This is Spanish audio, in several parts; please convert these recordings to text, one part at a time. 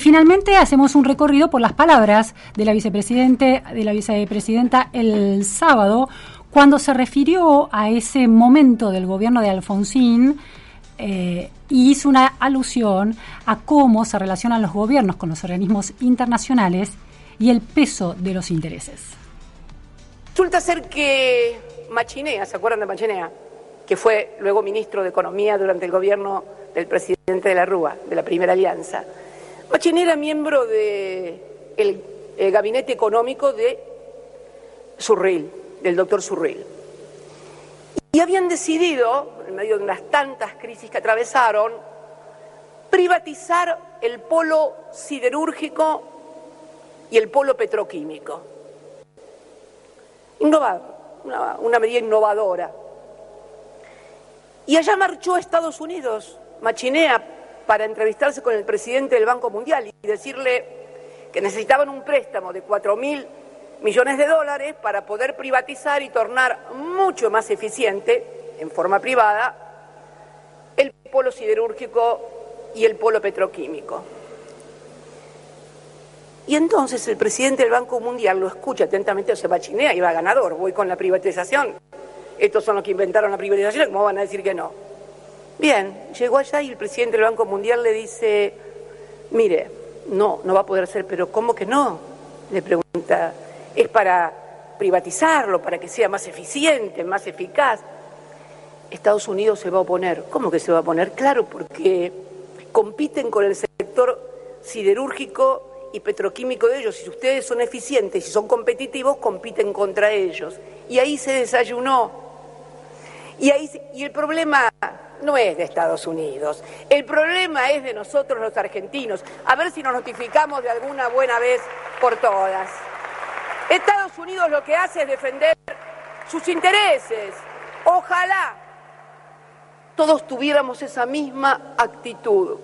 Y finalmente hacemos un recorrido por las palabras de la, vicepresidente, de la vicepresidenta el sábado, cuando se refirió a ese momento del gobierno de Alfonsín eh, y hizo una alusión a cómo se relacionan los gobiernos con los organismos internacionales y el peso de los intereses. Resulta ser que Machinea, ¿se acuerdan de Machinea? Que fue luego ministro de Economía durante el gobierno del presidente de la Rúa, de la Primera Alianza. Machinea era miembro del de gabinete económico de Surril, del doctor Surril. Y habían decidido, en medio de unas tantas crisis que atravesaron, privatizar el polo siderúrgico y el polo petroquímico. Innovar, una, una medida innovadora. Y allá marchó a Estados Unidos, Machinea, para entrevistarse con el presidente del Banco Mundial y decirle que necesitaban un préstamo de 4 mil millones de dólares para poder privatizar y tornar mucho más eficiente, en forma privada, el polo siderúrgico y el polo petroquímico. Y entonces el presidente del Banco Mundial lo escucha atentamente, se machinea y va ganador, voy con la privatización. Estos son los que inventaron la privatización, ¿cómo van a decir que no? Bien, llegó allá y el presidente del Banco Mundial le dice, mire, no, no va a poder ser, pero ¿cómo que no? Le pregunta, es para privatizarlo, para que sea más eficiente, más eficaz. Estados Unidos se va a oponer. ¿Cómo que se va a oponer? Claro, porque compiten con el sector siderúrgico y petroquímico de ellos. Si ustedes son eficientes y son competitivos, compiten contra ellos. Y ahí se desayunó. Y, ahí y el problema no es de Estados Unidos. El problema es de nosotros los argentinos. A ver si nos notificamos de alguna buena vez por todas. Estados Unidos lo que hace es defender sus intereses. Ojalá todos tuviéramos esa misma actitud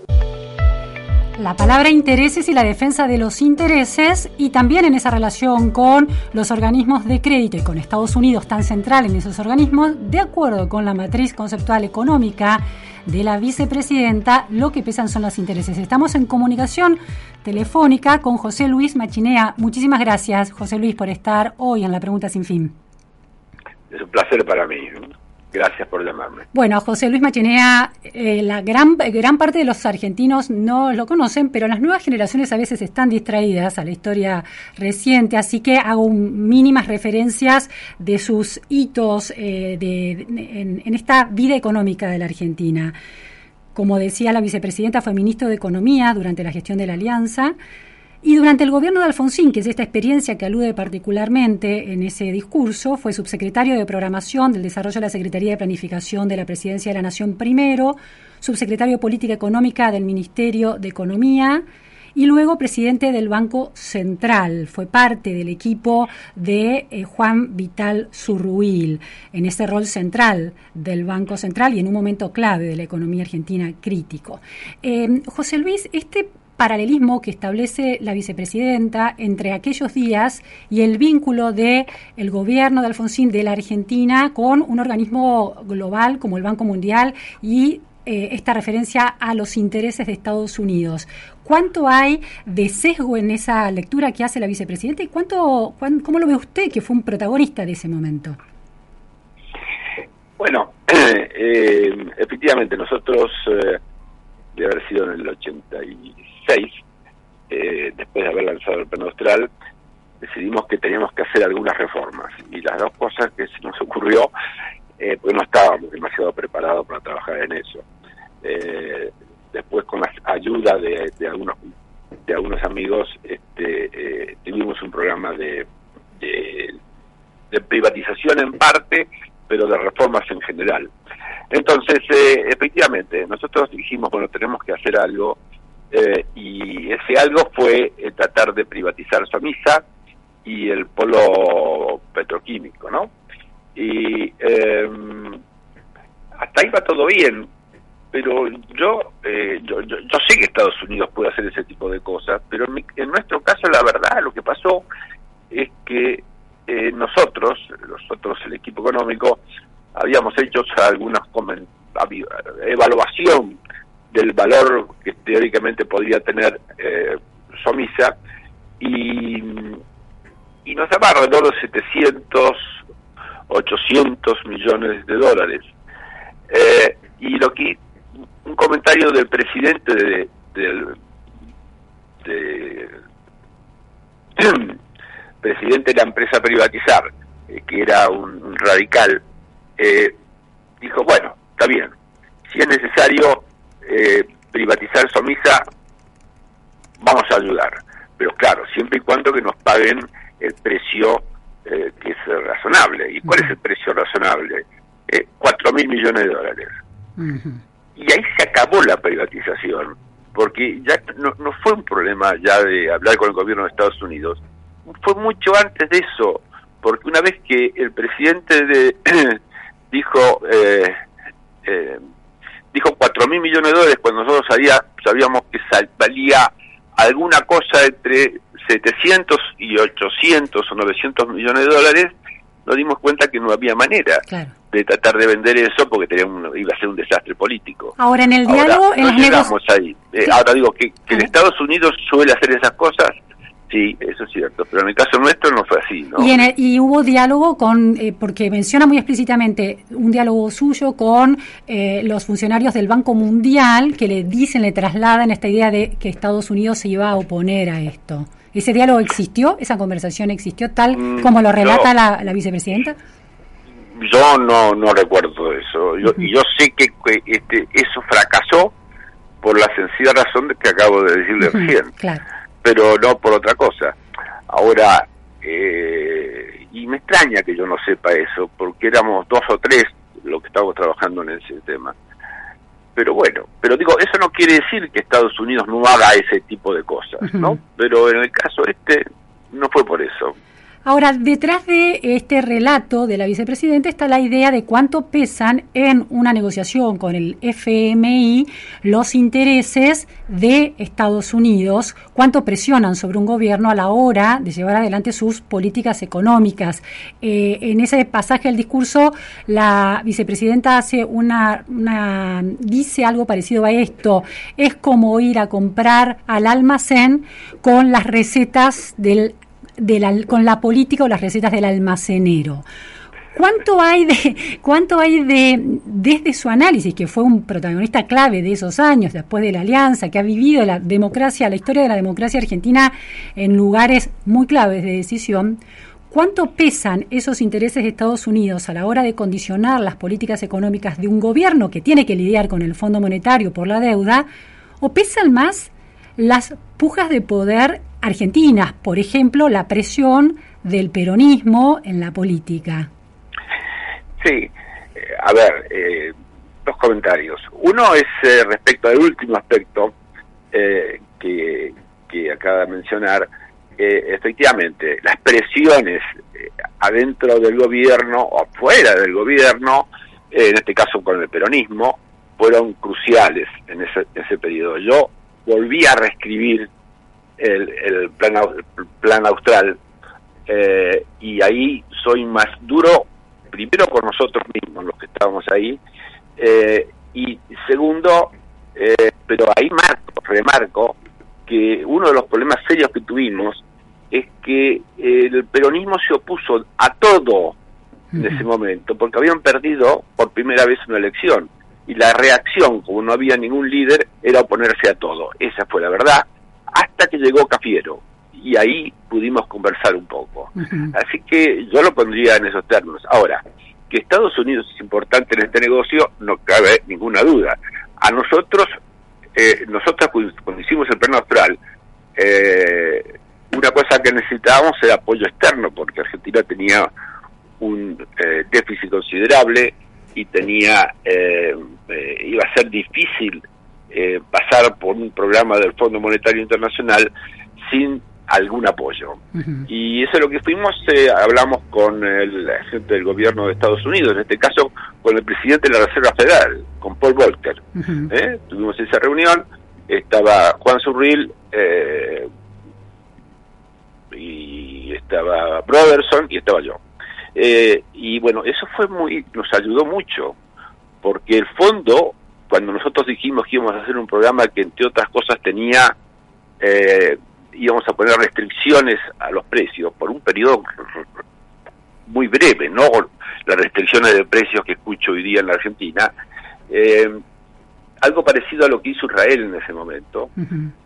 la palabra intereses y la defensa de los intereses y también en esa relación con los organismos de crédito y con Estados Unidos tan central en esos organismos, de acuerdo con la matriz conceptual económica de la vicepresidenta, lo que pesan son los intereses. Estamos en comunicación telefónica con José Luis Machinea. Muchísimas gracias, José Luis, por estar hoy en la Pregunta Sin Fin. Es un placer para mí. Gracias por llamarme. Bueno, José Luis Machinea, eh, la gran, gran parte de los argentinos no lo conocen, pero las nuevas generaciones a veces están distraídas a la historia reciente, así que hago mínimas referencias de sus hitos eh, de, en, esta vida económica de la Argentina. Como decía la vicepresidenta, fue ministro de Economía durante la gestión de la Alianza. Y durante el gobierno de Alfonsín, que es esta experiencia que alude particularmente en ese discurso, fue subsecretario de Programación del Desarrollo de la Secretaría de Planificación de la Presidencia de la Nación primero, subsecretario de Política Económica del Ministerio de Economía y luego presidente del Banco Central. Fue parte del equipo de eh, Juan Vital Zurruil en ese rol central del Banco Central y en un momento clave de la economía argentina crítico. Eh, José Luis, este paralelismo que establece la vicepresidenta entre aquellos días y el vínculo de el gobierno de Alfonsín de la Argentina con un organismo global como el Banco Mundial y eh, esta referencia a los intereses de Estados Unidos. ¿Cuánto hay de sesgo en esa lectura que hace la vicepresidenta y cuánto, cómo lo ve usted que fue un protagonista de ese momento? Bueno, eh, efectivamente nosotros, eh, de haber sido en el 86, eh, después de haber lanzado el plan austral, decidimos que teníamos que hacer algunas reformas. Y las dos cosas que se nos ocurrió, eh, pues no estábamos demasiado preparados para trabajar en eso. Eh, después, con la ayuda de, algunos de algunos amigos, este, tuvimos un programa de, de privatización en parte, pero de reformas en general. Entonces, efectivamente, nosotros dijimos, bueno, tenemos que hacer algo eh, y ese algo fue eh, tratar de privatizar Somisa y el polo petroquímico, ¿no? Y em, hasta ahí va todo bien, pero yo, eh, yo, yo, sé que Estados Unidos puede hacer ese tipo de cosas, pero en, nuestro caso la verdad lo que pasó es que nosotros, nosotros el equipo económico, habíamos hecho algunas evaluación del valor que teóricamente podría tener eh, Somisa y, nos daba alrededor de 700, 800 millones de dólares. Eh, y lo que un comentario del presidente de, del de, presidente de la empresa privatizar, eh, que era un, radical, eh, dijo, bueno, está bien, si es necesario eh, privatizar Somisa, vamos a ayudar. Pero claro, siempre y cuando que nos paguen el precio que es razonable. ¿Y cuál es el precio razonable? Eh, 4 mil millones de dólares. Y ahí se acabó la privatización, porque ya no, no fue un problema ya de hablar con el gobierno de Estados Unidos, fue mucho antes de eso, porque una vez que el presidente de, dijo eh, eh, dijo cuatro mil millones de dólares cuando nosotros sabía, sabíamos que valía alguna cosa entre 700 y 800 o 900 millones de dólares, nos dimos cuenta que no había manera de tratar de vender eso porque tenía iba a ser un desastre político. Ahora, en el diálogo, en llegamos ahí. Eh, ahora digo que, que en Estados Unidos suele hacer esas cosas Sí, eso es cierto, pero en el caso nuestro no fue así. ¿no? Y, hubo diálogo con, eh, porque menciona muy explícitamente un diálogo suyo con eh, los funcionarios del Banco Mundial que le dicen, le trasladan esta idea de que Estados Unidos se iba a oponer a esto. ¿Ese diálogo existió? ¿Esa conversación existió tal mm, como lo relata la, vicepresidenta? Yo no, no recuerdo eso. Yo, Y yo sé que, este, eso fracasó por la sencilla razón de que acabo de decirle recién. Claro pero no por otra cosa. Ahora, eh, y me extraña que yo no sepa eso, porque éramos dos o tres los que estábamos trabajando en ese tema. Pero bueno, pero digo, eso no quiere decir que Estados Unidos no haga ese tipo de cosas, ¿no? Pero en el caso este, no fue por eso. Ahora, detrás de este relato de la vicepresidenta está la idea de cuánto pesan en una negociación con el FMI los intereses de Estados Unidos, cuánto presionan sobre un gobierno a la hora de llevar adelante sus políticas económicas. Eh, en ese pasaje del discurso, la vicepresidenta hace una, una, dice algo parecido a esto. Es como ir a comprar al almacén con las recetas del con la política o las recetas del almacenero. ¿Cuánto hay de, cuánto hay de, desde su análisis, que fue un protagonista clave de esos años, después de la alianza, que ha vivido la democracia, la historia de la democracia argentina en lugares muy claves de decisión, cuánto pesan esos intereses de Estados Unidos a la hora de condicionar las políticas económicas de un gobierno que tiene que lidiar con el Fondo Monetario por la deuda, o pesan más las pujas de poder argentinas, por ejemplo, la presión del peronismo en la política. Sí, eh, a ver, eh, dos comentarios. Uno es eh, respecto al último aspecto que, que acaba de mencionar. efectivamente, las presiones adentro del gobierno o fuera del gobierno, en este caso con el peronismo, fueron cruciales en ese, ese periodo. Yo volví a reescribir el, el plan, plan austral eh, y ahí soy más duro, primero con nosotros mismos, los que estábamos ahí, eh, y segundo, eh, pero ahí marco, remarco que uno de los problemas serios que tuvimos es que el peronismo se opuso a todo en ese momento, porque habían perdido por primera vez una elección. Y la reacción, como no había ningún líder, era oponerse a todo. Esa fue la verdad hasta que llegó Cafiero y ahí pudimos conversar un poco. Así que yo lo pondría en esos términos. Ahora, que Estados Unidos es importante en este negocio, no cabe ninguna duda. A nosotros, eh, nosotros cuando hicimos el plan austral, eh, una cosa que necesitábamos era apoyo externo, porque Argentina tenía un eh, déficit considerable y tenía iba a ser difícil eh, pasar por un programa del Fondo Monetario Internacional sin algún apoyo. Y eso es lo que fuimos, eh, hablamos con el gente del gobierno de Estados Unidos, en este caso con el presidente de la Reserva Federal, con Paul Volcker. ¿eh? Tuvimos esa reunión, estaba Juan Surril y estaba Broderson y estaba yo. y bueno, eso fue muy, nos ayudó mucho, porque el fondo cuando nosotros dijimos que íbamos a hacer un programa que entre otras cosas tenía eh, íbamos a poner restricciones a los precios por un periodo muy breve, no las restricciones de precios que escucho hoy día en la Argentina, eh, algo parecido a lo que hizo Israel en ese momento.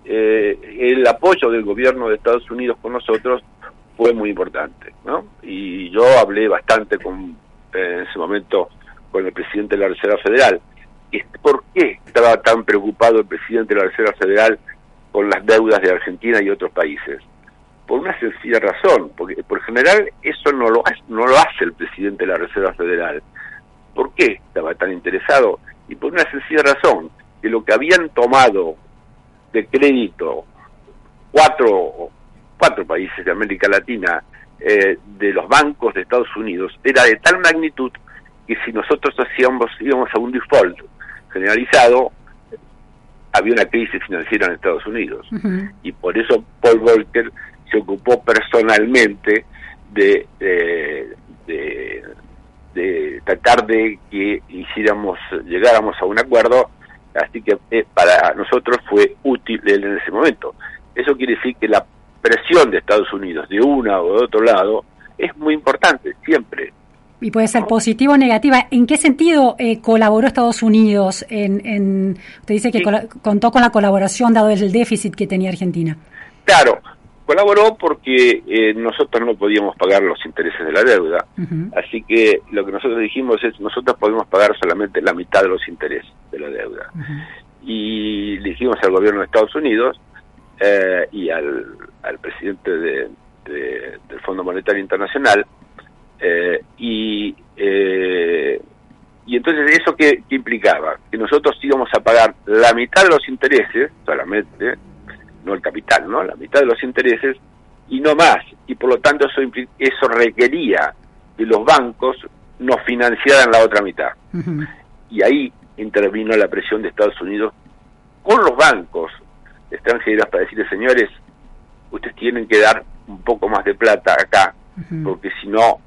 Eh, el apoyo del gobierno de Estados Unidos con nosotros fue muy importante, ¿no? Y yo hablé bastante con, en ese momento con el presidente de la Reserva Federal. ¿Por qué estaba tan preocupado el presidente de la Reserva Federal con las deudas de Argentina y otros países? Por una sencilla razón, porque por general eso no lo, no lo hace el presidente de la Reserva Federal. ¿Por qué estaba tan interesado? Y por una sencilla razón, que lo que habían tomado de crédito cuatro, cuatro países de América Latina eh, de los bancos de Estados Unidos era de tal magnitud que si nosotros hacíamos íbamos a un default generalizado, había una crisis financiera en Estados Unidos. Y por eso Paul Volcker se ocupó personalmente de, de, de, tratar de que hiciéramos, llegáramos a un acuerdo, así que eh, para nosotros fue útil en ese momento. Eso quiere decir que la presión de Estados Unidos de una o de otro lado es muy importante, siempre. Y puede ser positiva o negativa. ¿En qué sentido eh, colaboró Estados Unidos? En, en, usted dice que contó con la colaboración dado el déficit que tenía Argentina. Claro, colaboró porque eh, nosotros no podíamos pagar los intereses de la deuda. Así que lo que nosotros dijimos es, nosotros podemos pagar solamente la mitad de los intereses de la deuda. Y le dijimos al gobierno de Estados Unidos eh, y al, al presidente de, del Fondo Monetario Internacional, eh, y, eh, y entonces eso que, implicaba que nosotros íbamos a pagar la mitad de los intereses solamente, no el capital, no, la mitad de los intereses y no más. Y por lo tanto eso eso requería que los bancos nos financiaran la otra mitad. Y ahí intervino la presión de Estados Unidos con los bancos extranjeros para decirles, señores, ustedes tienen que dar un poco más de plata acá, porque si no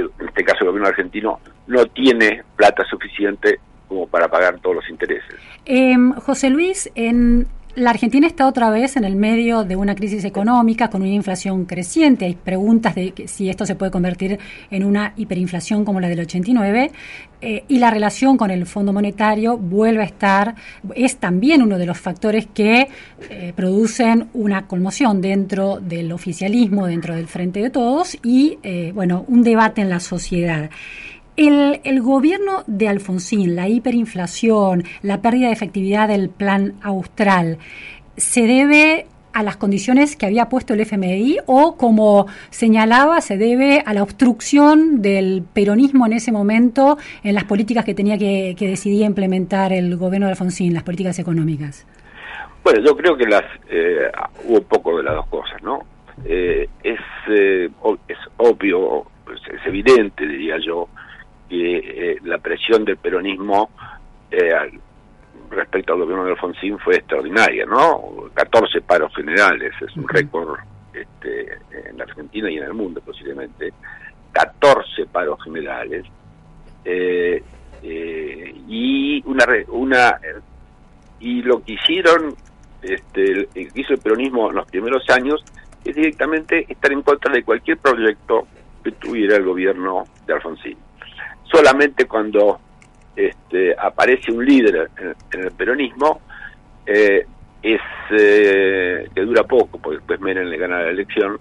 en este caso el gobierno argentino, no tiene plata suficiente como para pagar todos los intereses. Em, José Luis, en la Argentina está otra vez en el medio de una crisis económica con una inflación creciente. Hay preguntas de si esto se puede convertir en una hiperinflación como la del 89. Eh, y la relación con el Fondo Monetario vuelve a estar, es también uno de los factores que eh, producen una conmoción dentro del oficialismo, dentro del Frente de Todos y, eh, bueno, un debate en la sociedad. El, el, gobierno de Alfonsín, la hiperinflación, la pérdida de efectividad del plan austral, ¿se debe a las condiciones que había puesto el FMI o, como señalaba, se debe a la obstrucción del peronismo en ese momento en las políticas que tenía que, que decidir implementar el gobierno de Alfonsín, las políticas económicas? Bueno, yo creo que las eh, hubo poco de las dos cosas, ¿no? Eh, es, eh, es obvio, es evidente, diría yo, que eh, la presión del peronismo eh, respecto al gobierno de Alfonsín fue extraordinaria, ¿no? 14 paros generales, es un récord este, en la Argentina y en el mundo posiblemente. 14 paros generales. Eh, y una una y lo que hicieron este, que hizo el peronismo en los primeros años es directamente estar en contra de cualquier proyecto que tuviera el gobierno de Alfonsín solamente cuando este, aparece un líder en, el peronismo, eh, es eh, que dura poco, porque después Menem le gana la elección,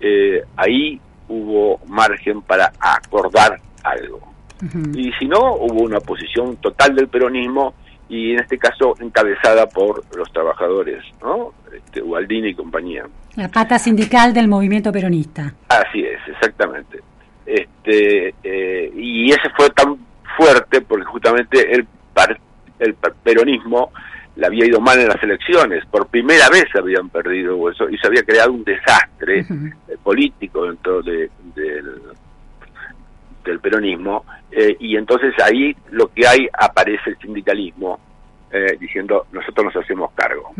eh, ahí hubo margen para acordar algo. Y si no, hubo una posición total del peronismo y en este caso encabezada por los trabajadores, ¿no? Este, Ubaldini y compañía. La pata sindical del movimiento peronista. Así es, exactamente este eh, y ese fue tan fuerte porque justamente el el peronismo le había ido mal en las elecciones. Por primera vez habían perdido eso y se había creado un desastre eh, político dentro de, del, del peronismo eh, y entonces ahí lo que hay aparece el sindicalismo diciendo nosotros nos hacemos cargo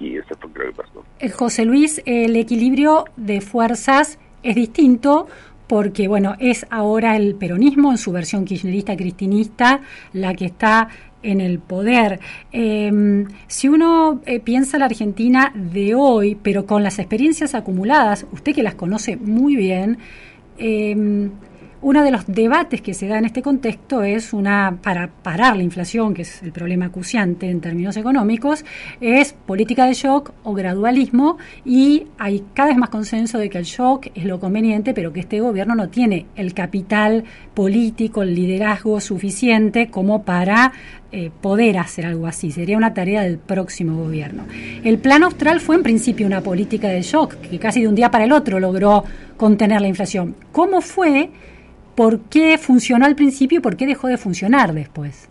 y eso fue lo que pasó. José Luis el equilibrio de fuerzas es distinto porque bueno, es ahora el peronismo en su versión kirchnerista cristinista la que está en el poder. Em, si uno eh, piensa la Argentina de hoy, pero con las experiencias acumuladas, usted que las conoce muy bien, eh, uno de los debates que se da en este contexto es una, para parar la inflación, que es el problema acuciante en términos económicos, es política de shock o gradualismo y hay cada vez más consenso de que el shock es lo conveniente, pero que este gobierno no tiene el capital político, el liderazgo suficiente como para eh, poder hacer algo así. Sería una tarea del próximo gobierno. El plan austral fue en principio una política de shock que casi de un día para el otro logró contener la inflación. ¿Cómo fue? Por qué funcionó al principio y por qué dejó de funcionar después.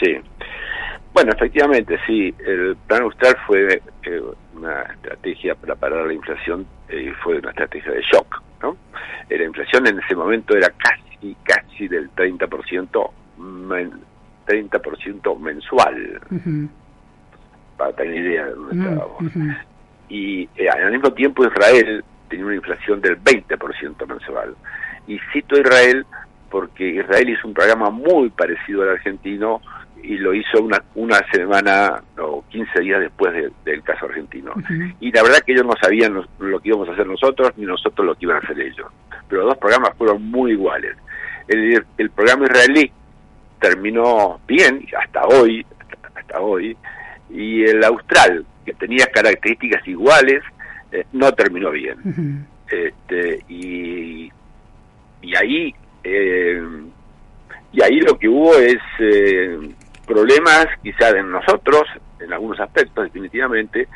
Sí. Bueno, efectivamente, sí. El plan austral fue eh, una estrategia para parar la inflación y eh, fue una estrategia de shock, ¿no? Eh, la inflación en ese momento era casi, casi del 30%, 30% mensual, para tener idea de dónde estábamos. Y al mismo tiempo Israel tenía una inflación del 20% mensual. Y cito Israel porque Israel hizo un programa muy parecido al argentino y lo hizo una, una semana o 15 días después del caso argentino. Y la verdad que ellos no sabían lo, que íbamos a hacer nosotros ni nosotros lo que iban a hacer ellos. Pero los dos programas fueron muy iguales. El, el programa israelí terminó bien, hasta hoy, hasta, hoy, y el austral, que tenía características iguales, eh, no terminó bien. este, y y ahí eh, y ahí lo que hubo es eh, problemas quizás en nosotros en algunos aspectos definitivamente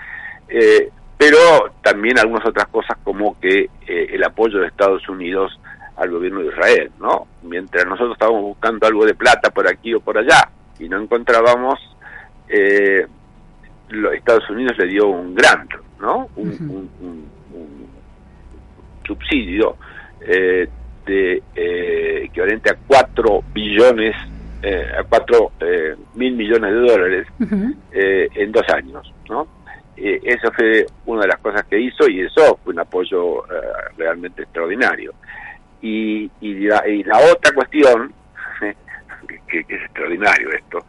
eh, pero también algunas otras cosas como que el apoyo de Estados Unidos al gobierno de Israel no mientras nosotros estábamos buscando algo de plata por aquí o por allá y no encontrábamos Estados Unidos le dio un grant no un, subsidio eh, de eh, equivalente a 4 billones, eh, a 4 eh, mil millones de dólares en dos años, ¿no? eso fue una de las cosas que hizo y eso fue un apoyo realmente extraordinario. Y, y, la, y la otra cuestión, que, que, es extraordinario esto,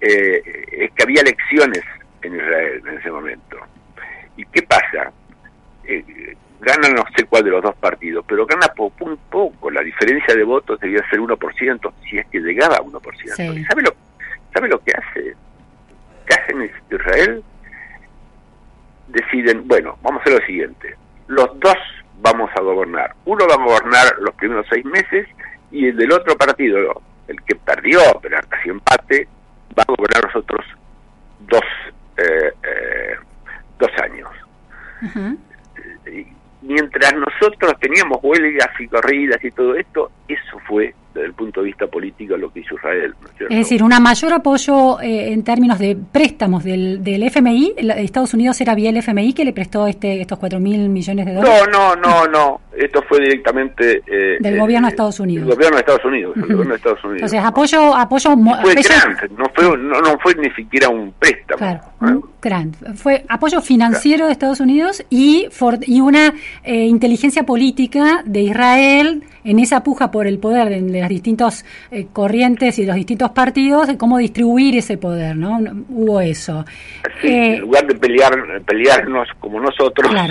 es que había elecciones en Israel en ese momento. ¿Y qué pasa? Gana no sé cuál de los dos partidos, pero gana por un poco, la diferencia de votos debía ser 1%, si es que llegaba a 1%. ¿Sabe, lo, ¿Sabe lo que hace? ¿Qué hacen en Israel? Deciden, bueno, vamos a hacer lo siguiente, los dos vamos a gobernar, uno va a gobernar los primeros seis meses y el del otro partido, el que perdió, pero casi empate, va a gobernar los otros dos, eh, eh, dos años mientras nosotros teníamos huelgas y corridas y todo esto, eso fue desde el punto de vista político lo que hizo Israel. es, decir, un mayor apoyo eh, en términos de préstamos del, del FMI. Estados Unidos era vía el FMI que le prestó este estos 4 mil millones de dólares. No, no, no, no. Esto fue directamente eh, del gobierno de Estados Unidos. El gobierno de Estados Unidos. El gobierno de Estados Unidos. Entonces, apoyo, apoyo. fue grant, no fue, no, no, fue ni siquiera un préstamo. Claro, un grant. Fue apoyo financiero de Estados Unidos y, y una eh, inteligencia política de Israel en esa puja por el poder de, las distintas eh, corrientes y los distintos partidos, de cómo distribuir ese poder, ¿no? Hubo eso. Eh, en lugar de pelear, pelearnos como nosotros,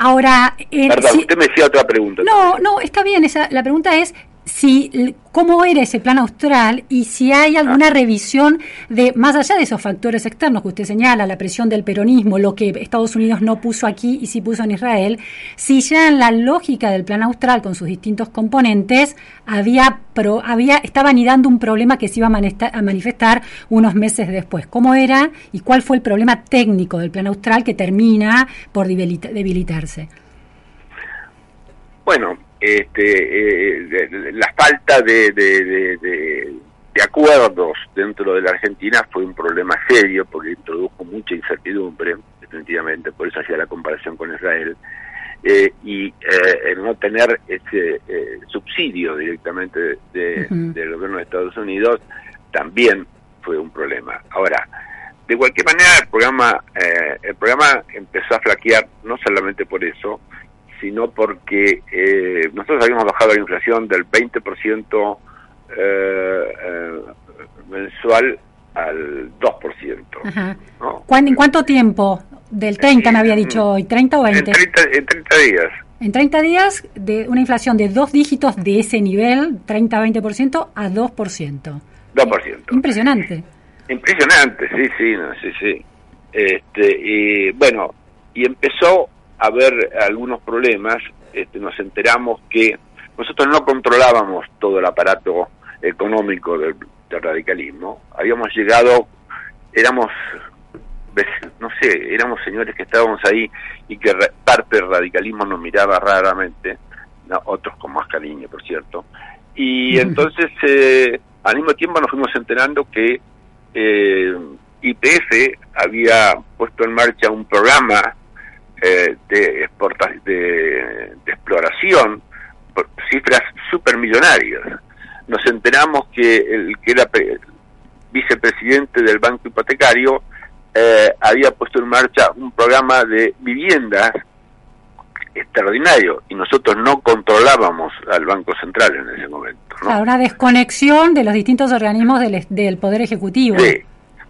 Ahora, Perdón, usted me decía otra pregunta. No, no, está bien. Esa, la pregunta es si cómo era ese plan austral y si hay alguna ah. revisión de, más allá de esos factores externos que usted señala, la presión del peronismo, lo que Estados Unidos no puso aquí y sí puso en Israel, si ya en la lógica del plan austral con sus distintos componentes había, pro, había estaba anidando un problema que se iba a, manifestar unos meses después. ¿Cómo era y cuál fue el problema técnico del plan austral que termina por debilitarse? Bueno, este, eh, la falta de, de, acuerdos dentro de la Argentina fue un problema serio porque introdujo mucha incertidumbre, definitivamente, por eso hacía la comparación con Israel, eh, y eh, el no tener ese subsidio directamente del gobierno de Estados Unidos también fue un problema. Ahora, de cualquier manera el programa, el programa empezó a flaquear no solamente por eso, sino porque eh, nosotros habíamos bajado la inflación del 20% eh, eh, mensual al 2%. ¿no? ¿En cuánto tiempo? Del 30 me había dicho hoy, ¿30 o 20? En 30, en 30 días. En 30 días, de una inflación de dos dígitos de ese nivel, 30-20%, a 2%. 2%. Impresionante. Impresionante, sí, sí, no, sí, sí. Este, y bueno, y empezó haber algunos problemas, este, nos enteramos que nosotros no controlábamos todo el aparato económico del, radicalismo, habíamos llegado, éramos, no sé, éramos señores que estábamos ahí y que parte del radicalismo nos miraba raramente, otros con más cariño, por cierto, y entonces eh, al mismo tiempo nos fuimos enterando que eh, IPF había puesto en marcha un programa eh, de, de, de exploración por cifras supermillonarias. Nos enteramos que el que era vicepresidente del Banco Hipotecario eh, había puesto en marcha un programa de viviendas extraordinario y nosotros no controlábamos al Banco Central en ese momento. ¿no? una desconexión de los distintos organismos del, del Poder Ejecutivo. Sí,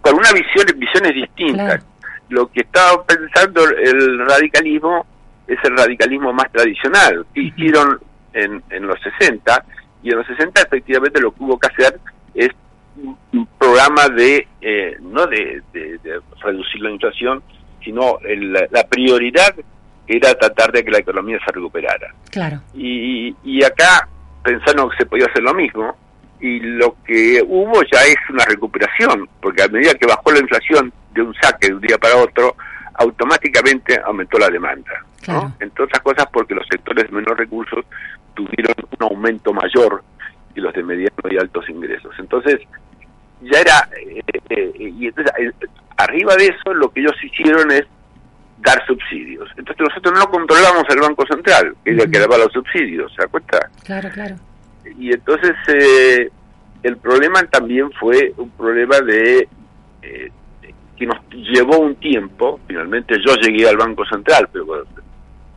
con una visión, visiones distintas. Lo que estaba pensando el radicalismo es el radicalismo más tradicional, que hicieron en, en los 60, y en los 60 efectivamente lo que hubo que hacer es un programa de, eh, no de, reducir la inflación, sino la prioridad era tratar de que la economía se recuperara. Claro. Y, y acá pensaron que se podía hacer lo mismo, y lo que hubo ya es una recuperación, porque a medida que bajó la inflación de un saque de un día para otro, automáticamente aumentó la demanda. Entre otras cosas porque los sectores de menos recursos tuvieron un aumento mayor que los de mediano y altos ingresos. Entonces, ya era, eh, eh, y entonces, eh, arriba de eso lo que ellos hicieron es dar subsidios. Entonces nosotros no controlamos el Banco Central, que es el que daba los subsidios, ¿se da cuenta? Claro, claro y entonces eh, el problema también fue un problema de que nos llevó un tiempo, finalmente yo llegué al Banco Central, pero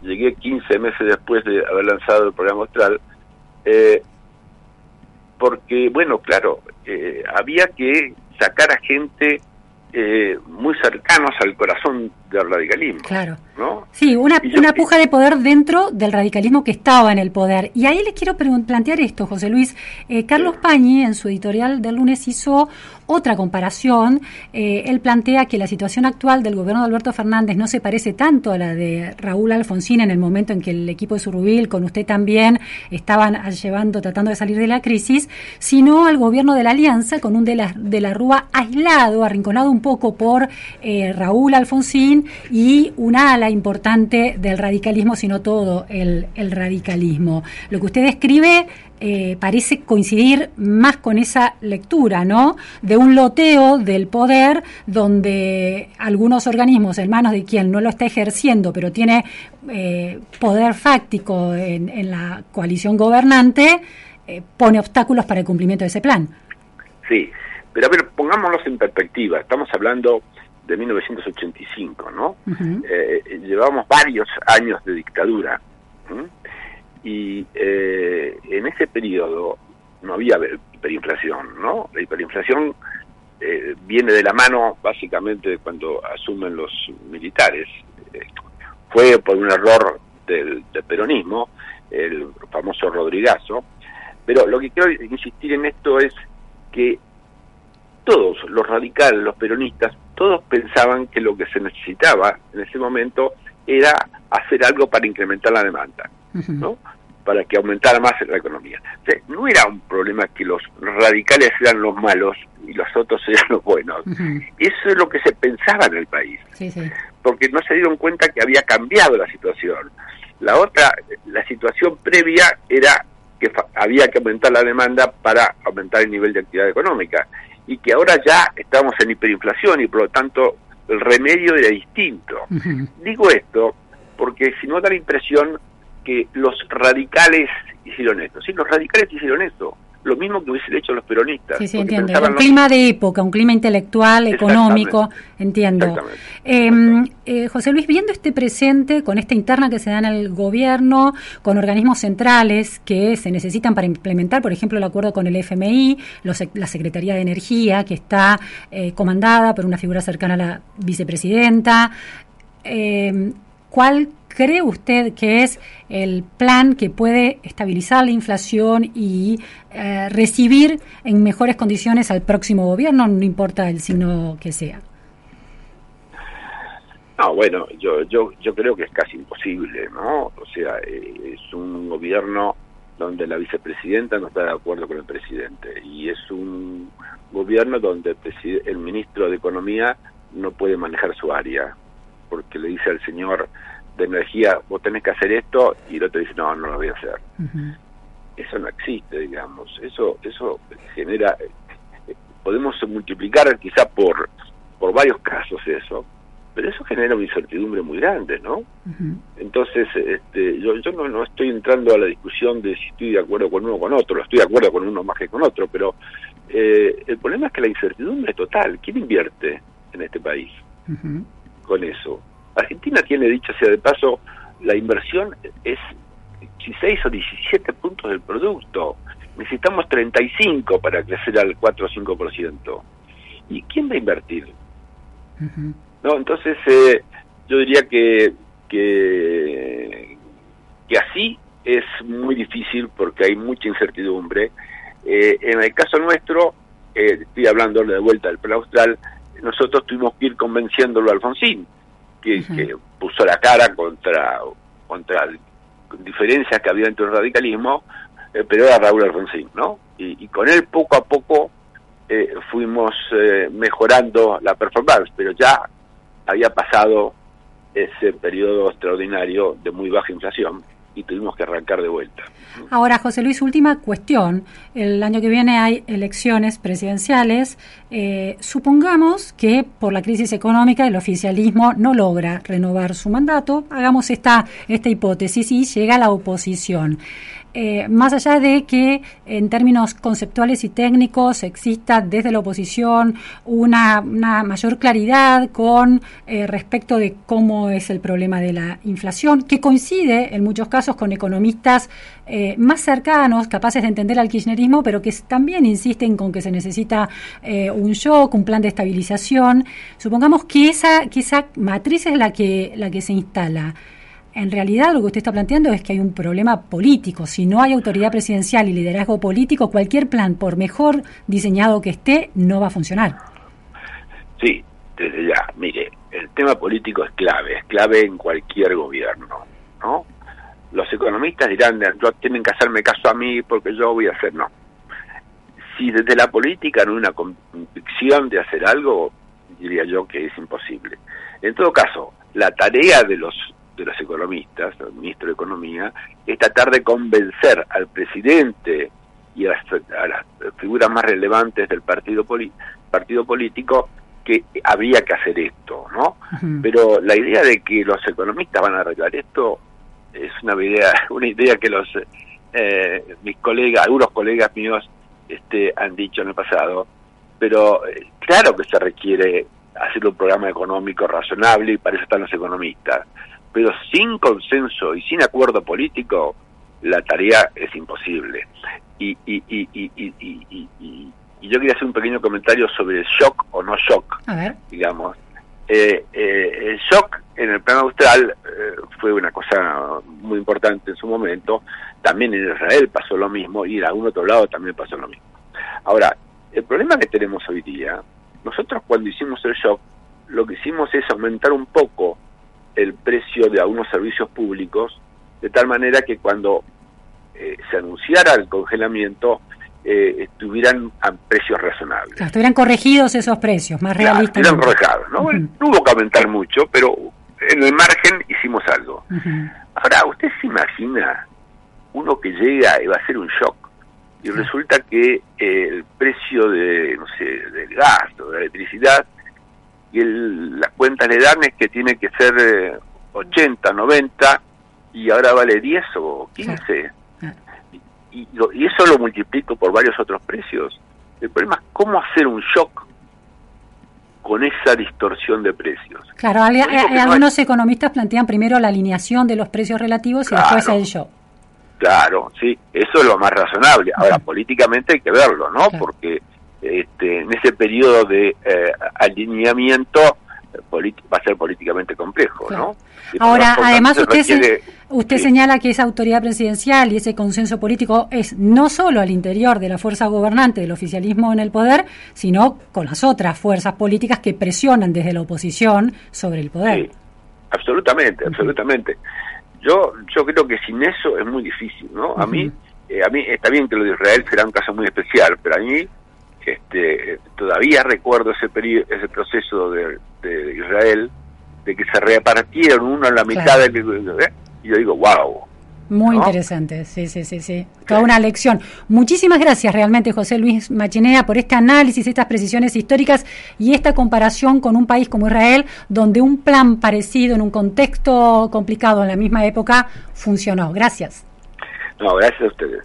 llegué 15 meses después de haber lanzado el programa Austral, eh, porque, bueno, claro, había que sacar a gente eh, muy cercanos al corazón del radicalismo. Claro. ¿no? Sí, una, una puja de poder dentro del radicalismo que estaba en el poder. Y ahí les quiero plantear esto, José Luis. Eh, Carlos Pañi, en su editorial del lunes, hizo otra comparación. Eh, él plantea que la situación actual del gobierno de Alberto Fernández no se parece tanto a la de Raúl Alfonsín en el momento en que el equipo de Surrubil, con usted también, estaban llevando, tratando de salir de la crisis, sino al gobierno de la Alianza, con un de la, de la Rúa aislado, arrinconado un poco por eh, Raúl Alfonsín y una ala importante del radicalismo, sino todo el, radicalismo. Lo que usted escribe eh, parece coincidir más con esa lectura, ¿no? De un loteo del poder donde algunos organismos en manos de quien no lo está ejerciendo, pero tiene eh, poder fáctico en, la coalición gobernante, eh, pone obstáculos para el cumplimiento de ese plan. Sí, pero a ver, pongámonos en perspectiva. Estamos hablando de 1985, ¿no? llevamos varios años de dictadura y eh, en ese periodo no había hiperinflación, ¿no? La hiperinflación eh, viene de la mano básicamente de cuando asumen los militares. Fue por un error del, peronismo, el famoso Rodrigazo, pero lo que quiero insistir en esto es que todos los radicales, los peronistas, todos pensaban que lo que se necesitaba en ese momento era hacer algo para incrementar la demanda. ¿no? para que aumentara más la economía. no era un problema que los radicales eran los malos y los otros eran los buenos. Eso es lo que se pensaba en el país. Porque no se dieron cuenta que había cambiado la situación. La otra, la situación previa era que había que aumentar la demanda para aumentar el nivel de actividad económica y que ahora ya estamos en hiperinflación y por lo tanto el remedio era distinto. Digo esto porque si no da la impresión que los radicales hicieron esto. Sí, los radicales hicieron esto. Lo mismo que hubiesen hecho los peronistas. Sí, sí, entiendo. Un clima de época, un clima intelectual, económico, entiendo. Em, eh, José Luis, viendo este presente, con esta interna que se da en el gobierno, con organismos centrales que se necesitan para implementar, por ejemplo, el acuerdo con el FMI, la Secretaría de Energía, que está eh, comandada por una figura cercana a la vicepresidenta, eh, ¿cuál cree usted que es el plan que puede estabilizar la inflación y eh, recibir en mejores condiciones al próximo gobierno, no importa el signo que sea? No, bueno, yo, yo, yo creo que es casi imposible, ¿no? O sea, eh, es un gobierno donde la vicepresidenta no está de acuerdo con el presidente y es un gobierno donde el, el ministro de Economía no puede manejar su área porque le dice al señor de energía, vos tenés que hacer esto, y el otro dice, no, no lo voy a hacer. Eso no existe, digamos. Eso eso genera, podemos multiplicar quizá por, por varios casos eso, pero eso genera una incertidumbre muy grande, ¿no? Entonces, este, yo, yo no, no estoy entrando a la discusión de si estoy de acuerdo con uno o con otro, estoy de acuerdo con uno más que con otro, pero eh, el problema es que la incertidumbre es total. ¿Quién invierte en este país con eso? Argentina tiene, dicho sea de paso, la inversión es 16 o 17 puntos del producto. Necesitamos 35 para crecer al 4 o 5%. ¿Y quién va a invertir? no Entonces, eh, yo diría que, que, que así es muy difícil porque hay mucha incertidumbre. Eh, en el caso nuestro, eh, estoy hablando de vuelta del plan austral, nosotros tuvimos que ir convenciéndolo a Alfonsín que, puso la cara contra, contra diferencias que había dentro del radicalismo, eh, pero era Raúl Alfonsín, ¿no? Y, con él poco a poco eh, fuimos eh, mejorando la performance, pero ya había pasado ese periodo extraordinario de muy baja inflación y tuvimos que arrancar de vuelta. Ahora, José Luis, última cuestión. El año que viene hay elecciones presidenciales. Eh, supongamos que por la crisis económica el oficialismo no logra renovar su mandato. Hagamos esta, esta hipótesis y llega la oposición. Eh, más allá de que en términos conceptuales y técnicos exista desde la oposición una, mayor claridad con eh, respecto de cómo es el problema de la inflación, que coincide en muchos casos con economistas eh, más cercanos, capaces de entender al kirchnerismo, pero que también insisten con que se necesita un shock, un plan de estabilización. Supongamos que esa, que esa matriz es la que, la que se instala en realidad lo que usted está planteando es que hay un problema político. Si no hay autoridad presidencial y liderazgo político, cualquier plan, por mejor diseñado que esté, no va a funcionar. Sí, desde ya. Mire, el tema político es clave, es clave en cualquier gobierno, ¿no? Los economistas dirán, yo tienen que hacerme caso a mí porque yo voy a hacer no. Si desde la política no hay una convicción de hacer algo, diría yo que es imposible. En todo caso, la tarea de los de los economistas, el ministro de Economía, es tratar de convencer al presidente y a las, figuras más relevantes del partido, partido político que habría que hacer esto, ¿no? Pero la idea de que los economistas van a arreglar esto es una idea, una idea que los eh, mis colegas, algunos colegas míos, este, han dicho en el pasado. Pero eh, claro que se requiere hacer un programa económico razonable y para eso están los economistas pero sin consenso y sin acuerdo político, la tarea es imposible. Y, y, y, y, y yo quería hacer un pequeño comentario sobre el shock o no shock, digamos. Eh, eh, el shock en el plan austral eh, fue una cosa muy importante en su momento. También en Israel pasó lo mismo y en algún otro lado también pasó lo mismo. Ahora, el problema que tenemos hoy día, nosotros cuando hicimos el shock, lo que hicimos es aumentar un poco el precio de algunos servicios públicos, de tal manera que cuando eh, se anunciara el congelamiento eh, estuvieran a precios razonables. estuvieran corregidos esos precios, más realistas. estuvieran corregidos, ¿no? No hubo que aumentar mucho, pero en el margen hicimos algo. Ahora, ¿usted se imagina uno que llega y va a ser un shock? Y resulta que eh, el precio de, no sé, del gas o de la electricidad y el, las cuentas le dan es que tiene que ser 80, eh, 90 y ahora vale 10 o 15. y, y eso lo multiplico por varios otros precios. El problema es cómo hacer un shock con esa distorsión de precios. Claro, algunos economistas plantean primero la alineación de los precios relativos y después el shock. Claro, sí, eso es lo más razonable. Ahora, políticamente hay que verlo, ¿no? Porque este, en ese periodo de eh, alineamiento va a ser políticamente complejo, ¿no? Ahora, además usted, usted señala que esa autoridad presidencial y ese consenso político es no solo al interior de la fuerza gobernante del oficialismo en el poder, sino con las otras fuerzas políticas que presionan desde la oposición sobre el poder. Sí, absolutamente, absolutamente. Yo yo creo que sin eso es muy difícil, ¿no? A mí eh, a mí está bien que lo de Israel será un caso muy especial, pero a mí este, todavía recuerdo ese ese proceso de, Israel, de que se repartieron uno en la mitad del... ¿eh? Y yo digo, wow. Muy interesante, sí, sí, sí, sí. Toda una lección. Muchísimas gracias realmente, José Luis Machinea, por este análisis, estas precisiones históricas y esta comparación con un país como Israel, donde un plan parecido en un contexto complicado en la misma época funcionó. Gracias. No, gracias a ustedes.